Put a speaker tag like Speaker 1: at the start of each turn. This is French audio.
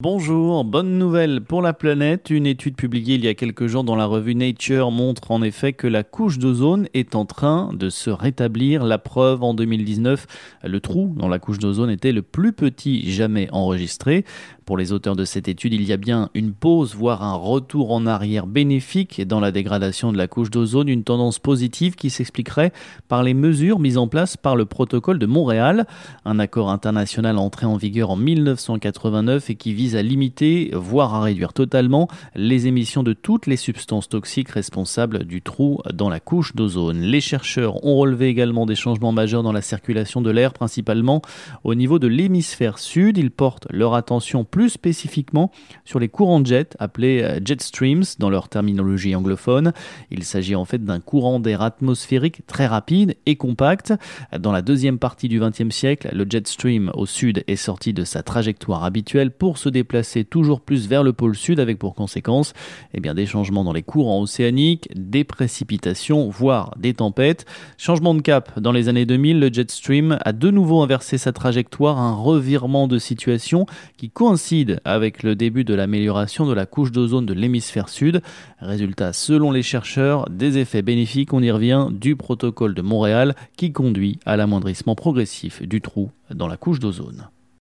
Speaker 1: Bonjour, bonne nouvelle pour la planète. Une étude publiée il y a quelques jours dans la revue Nature montre en effet que la couche d'ozone est en train de se rétablir. La preuve en 2019, le trou dans la couche d'ozone était le plus petit jamais enregistré. Pour les auteurs de cette étude, il y a bien une pause, voire un retour en arrière bénéfique dans la dégradation de la couche d'ozone, une tendance positive qui s'expliquerait par les mesures mises en place par le protocole de Montréal, un accord international entré en vigueur en 1989 et qui vise à limiter, voire à réduire totalement, les émissions de toutes les substances toxiques responsables du trou dans la couche d'ozone. Les chercheurs ont relevé également des changements majeurs dans la circulation de l'air, principalement au niveau de l'hémisphère sud. Ils portent leur attention plus spécifiquement sur les courants de jet, appelés euh, jet streams dans leur terminologie anglophone. Il s'agit en fait d'un courant d'air atmosphérique très rapide et compact. Dans la deuxième partie du XXe siècle, le jet stream au sud est sorti de sa trajectoire habituelle pour se déplacer toujours plus vers le pôle sud avec pour conséquence eh bien, des changements dans les courants océaniques, des précipitations, voire des tempêtes. Changement de cap dans les années 2000, le jet stream a de nouveau inversé sa trajectoire, un revirement de situation qui coïncide avec le début de l'amélioration de la couche d'ozone de l'hémisphère sud. Résultat, selon les chercheurs, des effets bénéfiques, on y revient, du protocole de Montréal qui conduit à l'amoindrissement progressif du trou dans la couche d'ozone.